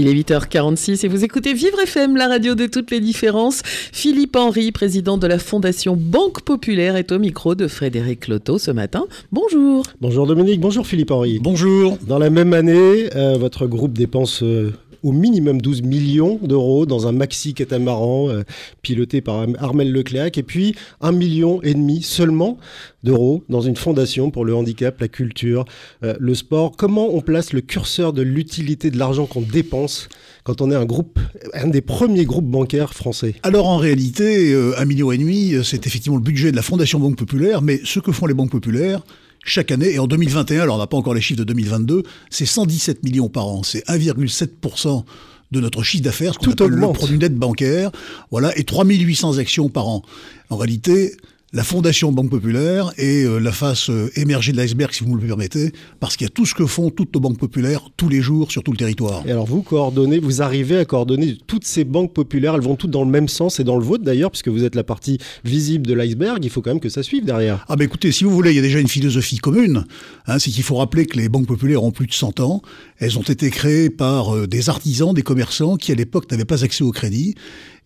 Il est 8h46 et vous écoutez Vivre FM, la radio de toutes les différences. Philippe Henry, président de la Fondation Banque Populaire, est au micro de Frédéric Loto ce matin. Bonjour. Bonjour Dominique, bonjour Philippe Henry. Bonjour. Dans la même année, euh, votre groupe dépense euh, au minimum 12 millions d'euros dans un maxi catamaran euh, piloté par Armel Leclerc et puis un million et demi seulement d'euros dans une fondation pour le handicap, la culture, euh, le sport. Comment on place le curseur de l'utilité de l'argent qu'on dépense quand on est un groupe, un des premiers groupes bancaires français? Alors en réalité, euh, un million et demi, euh, c'est effectivement le budget de la Fondation Banque Populaire, mais ce que font les banques populaires, chaque année, et en 2021, alors on n'a pas encore les chiffres de 2022, c'est 117 millions par an, c'est 1,7% de notre chiffre d'affaires, ce qu'on Tout appelle le produit net bancaire, voilà, et 3800 actions par an. En réalité, la Fondation Banque Populaire est euh, la face euh, émergée de l'iceberg, si vous me le permettez, parce qu'il y a tout ce que font toutes nos banques populaires tous les jours sur tout le territoire. Et alors vous coordonnez, vous arrivez à coordonner toutes ces banques populaires, elles vont toutes dans le même sens et dans le vôtre d'ailleurs, puisque vous êtes la partie visible de l'iceberg, il faut quand même que ça suive derrière. Ah ben écoutez, si vous voulez, il y a déjà une philosophie commune. Hein, c'est qu'il faut rappeler que les banques populaires ont plus de 100 ans. Elles ont été créées par euh, des artisans, des commerçants qui à l'époque n'avaient pas accès au crédit.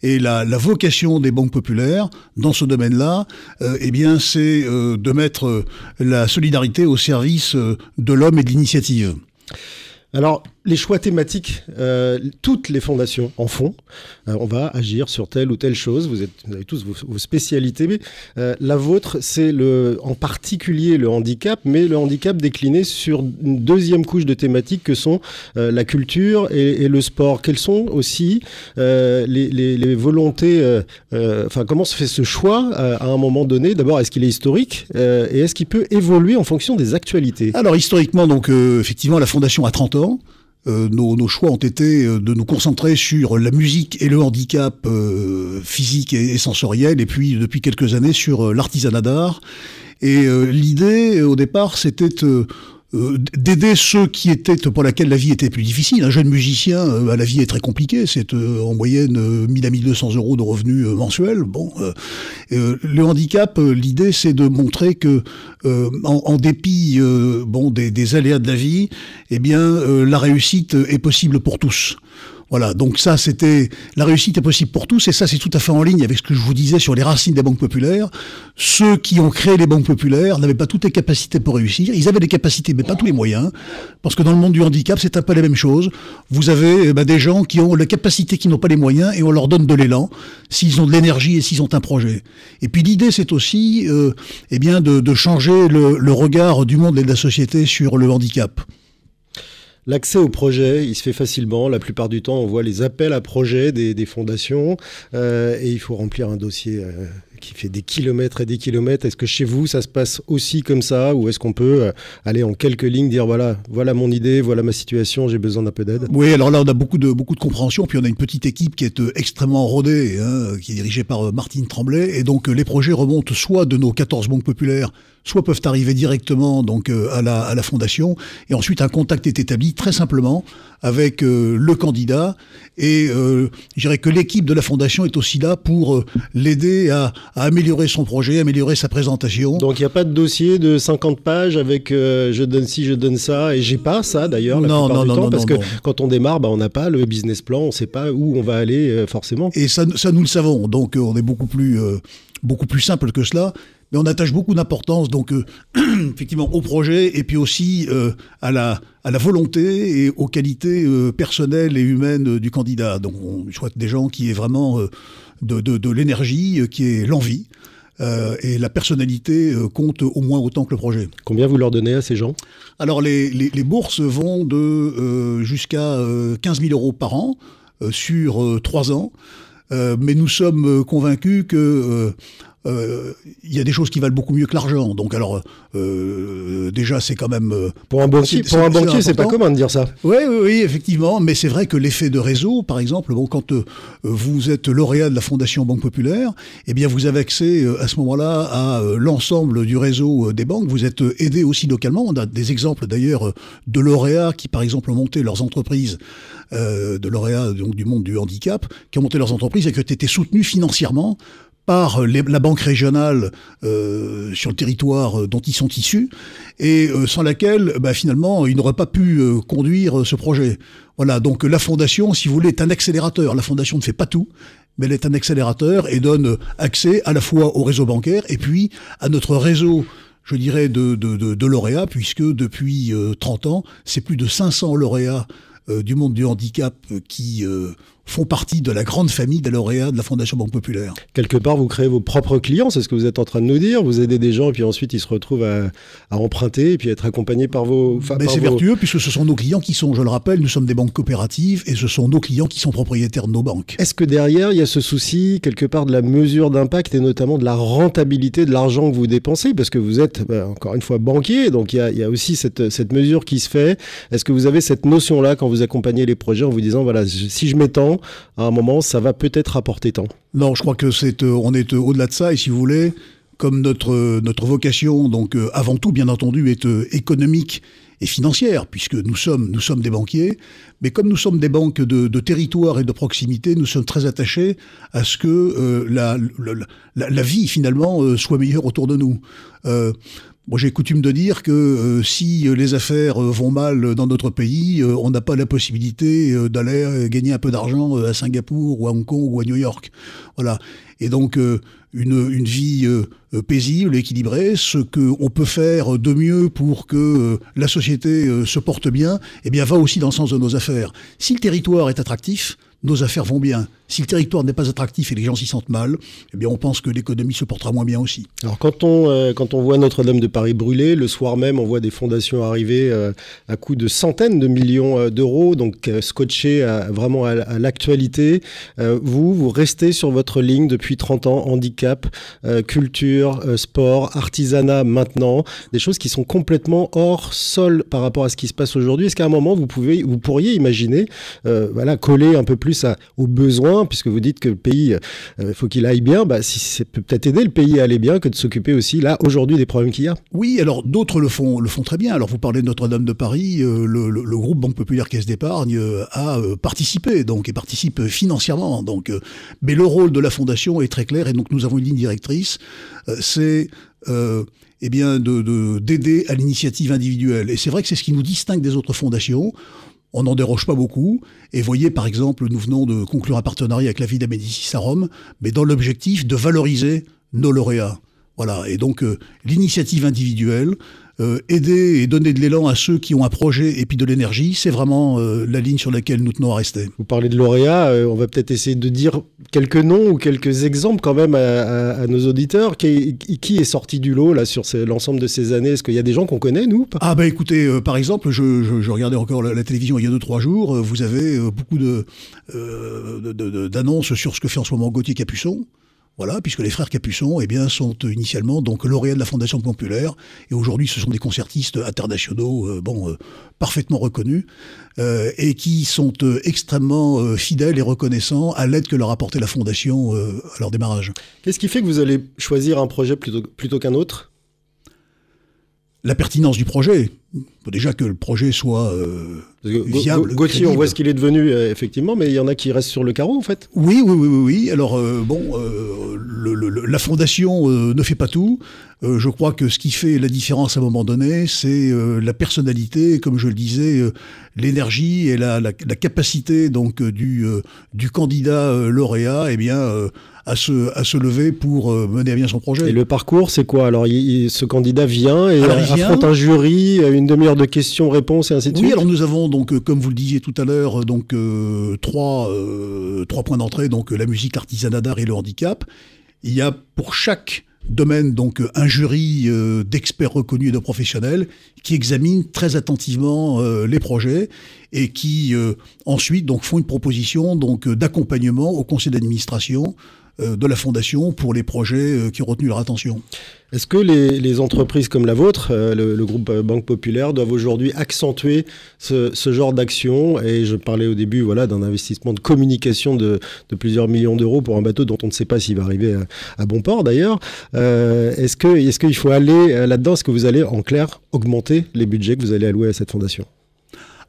Et la, vocation des banques populaires dans ce domaine-là, euh, eh bien, c'est euh, de mettre euh, la solidarité au service de l'homme et de l'initiative. Alors les choix thématiques, euh, toutes les fondations en font. Euh, on va agir sur telle ou telle chose. Vous, êtes, vous avez tous vos, spécialités. Mais, euh, la vôtre, c'est le, en particulier le handicap, mais le handicap décliné sur une deuxième couche de thématiques que sont euh, la culture et, et le sport. Quelles sont aussi euh, les, les, les volontés euh, Enfin, comment se fait ce choix à un moment donné? D'abord, est-ce qu'il est historique et est-ce qu'il peut évoluer en fonction des actualités? Alors historiquement, donc effectivement, la fondation a 30 ans. Euh, nos, nos choix ont été euh, de nous concentrer sur la musique et le handicap euh, physique et, et sensoriel, et puis depuis quelques années sur euh, l'artisanat d'art. Et l'idée, au départ, c'était euh, d'aider ceux qui étaient pour laquelle la vie était plus difficile. Un jeune musicien, euh, bah, la vie est très compliquée. C'est euh, en moyenne euh, 1000 à 1200 euros de revenus mensuels. Bon, le handicap, l'idée, c'est de montrer que, en, dépit, bon, des, des aléas de la vie, eh bien, la réussite est possible pour tous. Voilà, donc ça c'était la réussite est possible pour tous et ça c'est tout à fait en ligne avec ce que je vous disais sur les racines des banques populaires. Ceux qui ont créé les banques populaires n'avaient pas toutes les capacités pour réussir. Ils avaient des capacités mais pas tous les moyens parce que dans le monde du handicap c'est un peu la même chose. Vous avez eh ben, des gens qui ont la capacité qui n'ont pas les moyens et on leur donne de l'élan s'ils ont de l'énergie et s'ils ont un projet. Et puis l'idée c'est aussi euh, eh bien de, changer le regard du monde et de la société sur le handicap. L'accès au projet, il se fait facilement. La plupart du temps, on voit les appels à projets des, fondations euh, et il faut remplir un dossier euh, qui fait des kilomètres et des kilomètres. Est-ce que chez vous, ça se passe aussi comme ça ou est-ce qu'on peut euh, aller en quelques lignes dire voilà, voilà mon idée, voilà ma situation, j'ai besoin d'un peu d'aide? Oui, alors là, on a beaucoup de, beaucoup de compréhension, puis on a une petite équipe qui est euh, extrêmement rodée, hein, qui est dirigée par euh, Martine Tremblay, et donc les projets remontent soit de nos 14 banques populaires, soit peuvent arriver directement donc à la, à la fondation, et ensuite un contact est établi très simplement avec euh, le candidat, et euh, je dirais que l'équipe de la fondation est aussi là pour euh, l'aider à, à améliorer son projet, améliorer sa présentation. Donc il n'y a pas de dossier de 50 pages avec euh, je donne ci, je donne ça, et j'ai pas ça d'ailleurs la Non, non, du non, temps, non, parce non, que non. quand on démarre, bah, on n'a pas le business plan, on ne sait pas où on va aller euh, forcément. Et ça, ça, nous le savons. Donc, on est beaucoup plus, euh, beaucoup plus simple que cela. Mais on attache beaucoup d'importance, donc, euh, effectivement, au projet et puis aussi euh, à, la, à la volonté et aux qualités euh, personnelles et humaines du candidat. Donc, on souhaite des gens qui aient vraiment de, de, de l'énergie, qui aient l'envie. Et la personnalité compte au moins autant que le projet. Combien vous leur donnez à ces gens? Alors les, les, les bourses vont de jusqu'à euh, 15 000 euros par an sur euh, trois ans, mais nous sommes convaincus que euh, euh, il y a des choses qui valent beaucoup mieux que l'argent. Donc alors, euh, déjà, c'est quand même... euh, Pour un banquier, pour un banquier, c'est pas commun de dire ça. Oui, oui, oui, effectivement, mais c'est vrai que l'effet de réseau, par exemple, bon, quand euh, vous êtes lauréat de la Fondation Banque Populaire, eh bien, vous avez accès euh, à ce moment-là à euh, l'ensemble du réseau des banques. Vous êtes aidé aussi localement. On a des exemples d'ailleurs de lauréats qui, par exemple, ont monté leurs entreprises, euh, de lauréats donc du monde du handicap, qui ont monté leurs entreprises et qui ont été soutenus financièrement par la banque régionale euh, sur le territoire euh, dont ils sont issus, et euh, sans laquelle, bah, finalement, ils n'auraient pas pu conduire ce projet. Voilà, donc la fondation, si vous voulez, est un accélérateur. La fondation ne fait pas tout, mais elle est un accélérateur et donne accès à la fois au réseau bancaire et puis à notre réseau je dirais, de, de, de, lauréats, puisque depuis euh, 30 ans, c'est plus de 500 lauréats du monde du handicap qui font partie de la grande famille des lauréats de la Fondation Banque Populaire. Quelque part, vous créez vos propres clients, c'est ce que vous êtes en train de nous dire. Vous aidez des gens et puis ensuite ils se retrouvent à, à emprunter et puis être accompagnés par vos. Mais c'est vos- vertueux puisque ce sont nos clients qui sont, je le rappelle, nous sommes des banques coopératives et ce sont nos clients qui sont propriétaires de nos banques. Est-ce que derrière, il y a ce souci, quelque part, de la mesure d'impact et notamment de la rentabilité de l'argent que vous dépensez? Parce que vous êtes, bah, encore une fois, banquier, donc il y a, il y a aussi cette, cette mesure qui se fait. Est-ce que vous avez cette notion-là quand vous accompagnez les projets en vous disant, voilà, si je m'étends, à un moment, ça va peut-être apporter tant Non, je crois que c'est, euh, on est euh, au-delà de ça et si vous voulez, comme notre euh, notre vocation, donc avant tout, bien entendu, est économique et financière, puisque nous sommes nous sommes des banquiers, mais comme nous sommes des banques de, territoire et de proximité, nous sommes très attachés à ce que la, la, vie finalement soit meilleure autour de nous. Moi, j'ai coutume de dire que euh, si euh, les affaires euh, vont mal dans notre pays, on n'a pas la possibilité d'aller gagner un peu d'argent à Singapour ou à Hong Kong ou à New York. Voilà. Et donc, une, une vie paisible, équilibrée, ce qu'on peut faire de mieux pour que la société se porte bien, eh bien, va aussi dans le sens de nos affaires. Si le territoire est attractif, nos affaires vont bien. Si le territoire n'est pas attractif et les gens s'y sentent mal, eh bien, on pense que l'économie se portera moins bien aussi. Alors quand on, euh, quand on voit Notre-Dame de Paris brûler, le soir même, on voit des fondations arriver euh, à coût de centaines de millions euh, d'euros, donc euh, scotchés à- vraiment à, à l'actualité. Vous, vous restez sur votre ligne depuis 30 ans, handicap, culture, sport, artisanat maintenant, des choses qui sont complètement hors sol par rapport à ce qui se passe aujourd'hui. Est-ce qu'à un moment, vous, pouvez, vous pourriez imaginer voilà, coller un peu plus à, aux besoins, puisque vous dites que le pays, il faut qu'il aille bien, bah, si c'est peut peut-être aider le pays à aller bien que de s'occuper aussi, là, aujourd'hui, des problèmes qu'il y a. Oui, alors d'autres le font, le font très bien. Alors vous parlez de Notre-Dame de Paris, euh, le, groupe Banque Populaire Caisse d'Épargne euh, a euh, participé, donc et participe euh, financièrement. Donc, euh, mais le rôle de la fondation est très clair et donc nous avons une ligne directrice. euh, c'est euh, eh bien de de- d'aider à l'initiative individuelle. Et c'est vrai que c'est ce qui nous distingue des autres fondations. On n'en déroge pas beaucoup. Et voyez, par exemple, nous venons de conclure un partenariat avec la Villa Médicis à Rome, mais dans l'objectif de valoriser nos lauréats. Voilà. Et donc, euh, l'initiative individuelle, euh, aider et donner de l'élan à ceux qui ont un projet et puis de l'énergie, c'est vraiment euh, la ligne sur laquelle nous tenons à rester. Vous parlez de lauréats, euh, on va peut-être essayer de dire quelques noms ou quelques exemples quand même à, à- à nos auditeurs. Qui, qui est sorti du lot là sur l'ensemble de ces années? Est-ce qu'il y a des gens qu'on connaît, nous Ah bah écoutez, par exemple, je, je- je regardais encore la, la télévision il y a deux trois jours. vous avez beaucoup de, de- de- de- d'annonces sur ce que fait en ce moment Gauthier Capuçon. Voilà, puisque les frères Capuçon, eh bien, sont euh, initialement donc lauréats de la Fondation Populaire, et aujourd'hui, ce sont des concertistes internationaux, euh, bon, euh, parfaitement reconnus, et qui sont extrêmement fidèles et reconnaissants à l'aide que leur apportait la Fondation à leur démarrage. Qu'est-ce qui fait que vous allez choisir un projet plutôt qu'un autre? La pertinence du projet, faut déjà que le projet soit euh, Viable, Ga- Gauthier, on voit ce qu'il est devenu, euh, effectivement, mais il y en a qui restent sur le carreau, en fait. Oui, oui, oui, oui, oui. Alors euh, bon, euh, le- le- le- la fondation euh, ne fait pas tout. Euh, je crois que ce qui fait la différence à un moment donné, c'est euh, la personnalité, comme je le disais, euh, l'énergie et la, la- la capacité donc du, euh, du candidat euh, lauréat, eh bien, euh, à se à se lever pour euh, mener à bien son projet. Et le parcours, c'est quoi? Alors, il- il- ce candidat vient et Alors, il affronte vient. un jury, euh, une demi-heure de questions-réponses et ainsi de Oui, suite. alors nous avons donc, euh, comme vous le disiez tout à l'heure, donc euh, trois euh, trois points d'entrée, donc la musique, l'artisanat d'art et le handicap. Il y a pour chaque domaine donc un jury euh, d'experts reconnus et de professionnels qui examinent très attentivement euh, les projets et qui euh, ensuite donc font une proposition donc d'accompagnement au conseil d'administration de la fondation pour les projets qui ont retenu leur attention. Est-ce que les, entreprises comme la vôtre, le, groupe Banque Populaire, doivent aujourd'hui accentuer ce, genre d'action? Et je parlais au début voilà, d'un investissement de communication de, plusieurs millions d'euros pour un bateau dont on ne sait pas s'il va arriver à, bon port d'ailleurs. est-ce qu'il est qu'il faut aller là-dedans? Est-ce que vous allez en clair augmenter les budgets que vous allez allouer à cette fondation?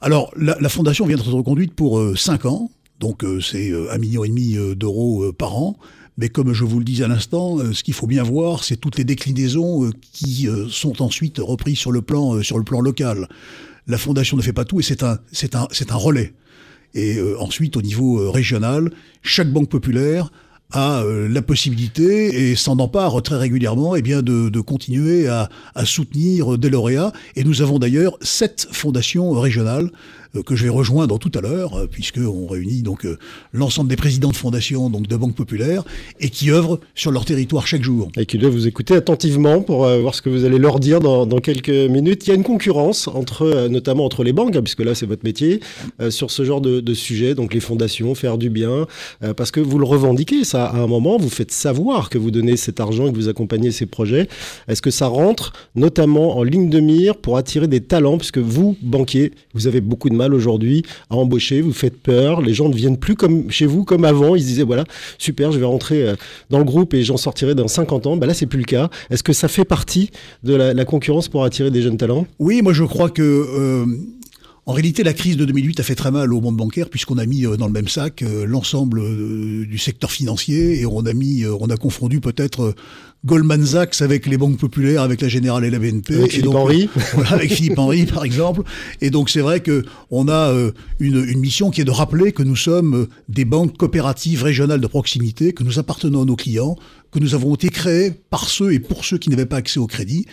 Alors, la, fondation vient d'être reconduite pour 5 euh, ans, donc euh, c'est euh, un million et demi d'euros par an. Mais comme je vous le disais à l'instant, ce qu'il faut bien voir, c'est toutes les déclinaisons qui sont ensuite reprises sur le plan, sur le plan local. La fondation ne fait pas tout et c'est un, c'est un, c'est un relais. Et ensuite, au niveau régional, chaque banque populaire a la possibilité et s'en empare très régulièrement eh bien de, continuer à, à, soutenir des lauréats. Et nous avons d'ailleurs sept fondations régionales euh, que je vais rejoindre tout à l'heure, euh, puisqu'on réunit donc euh, l'ensemble des présidents de fondations, donc de banques populaires, et qui œuvrent sur leur territoire chaque jour. Et qui doivent vous écouter attentivement pour voir ce que vous allez leur dire dans, quelques minutes. Il y a une concurrence entre, notamment entre les banques, hein, puisque là c'est votre métier, sur ce genre de, sujet, donc les fondations, faire du bien, parce que vous le revendiquez, ça, à un moment, vous faites savoir que vous donnez cet argent que vous accompagnez ces projets. Est-ce que ça rentre notamment en ligne de mire pour attirer des talents, puisque vous, banquiers, vous avez beaucoup de mal aujourd'hui à embaucher, vous faites peur, les gens ne viennent plus comme chez vous comme avant, ils se disaient voilà, super, je vais rentrer euh, dans le groupe et j'en sortirai dans 50 ans. Bah là, c'est plus le cas. Est-ce que ça fait partie de la, concurrence pour attirer des jeunes talents? Oui, moi je crois que euh, en réalité, la crise de 2008 a fait très mal au monde bancaire puisqu'on a mis euh, dans le même sac l'ensemble du secteur financier et on a mis, on a confondu peut-être Goldman Sachs avec les banques populaires, avec la Générale et la BNP. Avec Philippe Henry. avec Philippe Henry, par exemple. Et donc, c'est vrai que on a euh, une, une, mission qui est de rappeler que nous sommes euh, des banques coopératives régionales de proximité, que nous appartenons à nos clients, que nous avons été créés par ceux et pour ceux qui n'avaient pas accès au crédit,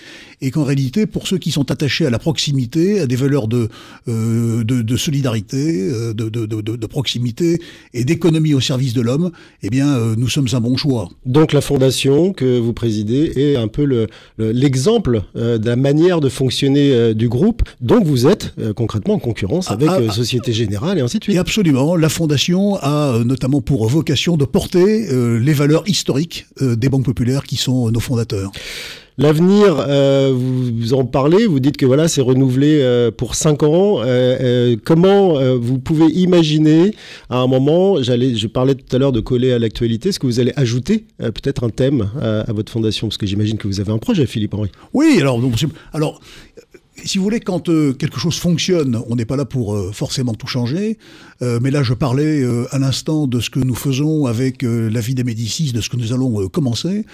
et qu'en réalité, pour ceux qui sont attachés à la proximité, à des valeurs de, euh, de, de, solidarité, euh, de, de, de, proximité et d'économie au service de l'homme, eh bien, euh, nous sommes un bon choix. Donc la fondation que vous présidez est un peu l'exemple le, de la manière de fonctionner du groupe. Donc vous êtes concrètement en concurrence ah, avec ah, ah. Société Générale et ainsi de suite. Et absolument. La fondation a notamment pour vocation de porter les valeurs historiques des banques populaires qui sont nos fondateurs. L'avenir, euh, vous, en parlez, vous dites que voilà, c'est renouvelé euh, pour 5 ans. Euh, comment vous pouvez imaginer à un moment, j'allais, je parlais tout à l'heure de coller à l'actualité, est-ce que vous allez ajouter peut-être un thème à, votre fondation? Parce que j'imagine que vous avez un projet, Philippe Henri. Oui, alors, alors si vous voulez, quand euh, quelque chose fonctionne, on n'est pas là pour euh, forcément tout changer. Euh, mais là, je parlais à l'instant de ce que nous faisons avec la vie des Médicis, de ce que nous allons commencer.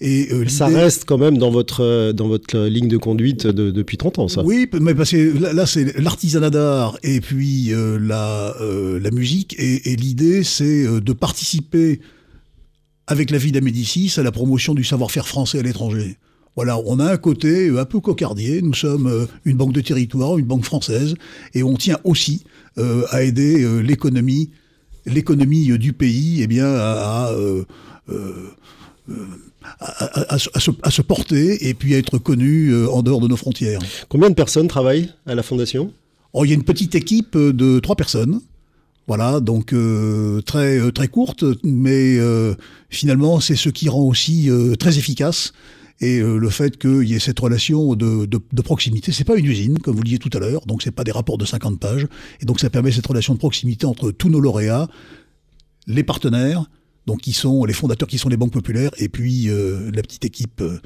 et ça reste quand même dans votre dans votre ligne de conduite depuis 30 ans, ça. Oui, mais parce que là, c'est l'artisanat d'art et puis la la musique. Et, et l'idée, c'est de participer avec la vie des Médicis à la promotion du savoir-faire français à l'étranger. Voilà, on a un côté un peu cocardier. Nous sommes euh, une banque de territoire, une banque française, et on tient aussi euh, à aider euh, l'économie, l'économie du pays, eh bien, à, à, se, porter et puis à être connu en dehors de nos frontières. Combien de personnes travaillent à la fondation? Oh, Il y a une petite équipe de trois personnes. Voilà, donc très très courte, mais finalement c'est ce qui rend aussi très efficace et euh, le fait qu'il y ait cette relation de, de, de proximité, c'est pas une usine, comme vous le disiez tout à l'heure, donc c'est pas des rapports de 50 pages, et donc ça permet cette relation de proximité entre tous nos lauréats, les partenaires, donc qui sont les fondateurs qui sont les banques populaires, et puis euh, la petite équipe euh,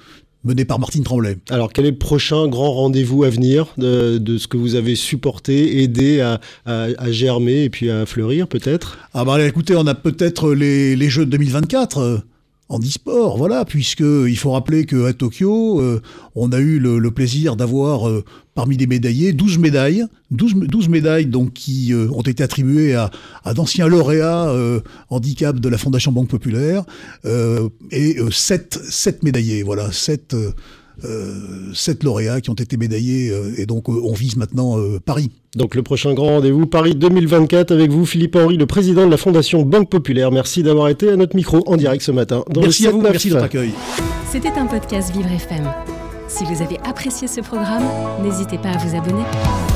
menée par Martine Tremblay. Alors, quel est le prochain grand rendez-vous à venir de, de, ce que vous avez supporté, aidé à, à, à germer et puis à fleurir, peut-être? Ah bah écoutez, on a peut-être les, les Jeux de 2024 en e-sport, voilà, puisque il faut rappeler qu'à Tokyo, euh, on a eu le, plaisir d'avoir euh, parmi les médaillés 12 médailles, 12, 12 médailles donc qui euh, ont été attribuées à, à d'anciens lauréats handicap de la Fondation Banque Populaire et 7, 7 médaillés, voilà, 7 euh, sept lauréats qui ont été médaillés euh, et donc euh, on vise maintenant Paris. Donc le prochain grand rendez-vous Paris 2024 avec vous Philippe Henry, le président de la Fondation Banque Populaire. Merci d'avoir été à notre micro en direct ce matin. merci à vous, merci de votre accueil. C'était un podcast Vivre FM. Si vous avez apprécié ce programme, n'hésitez pas à vous abonner.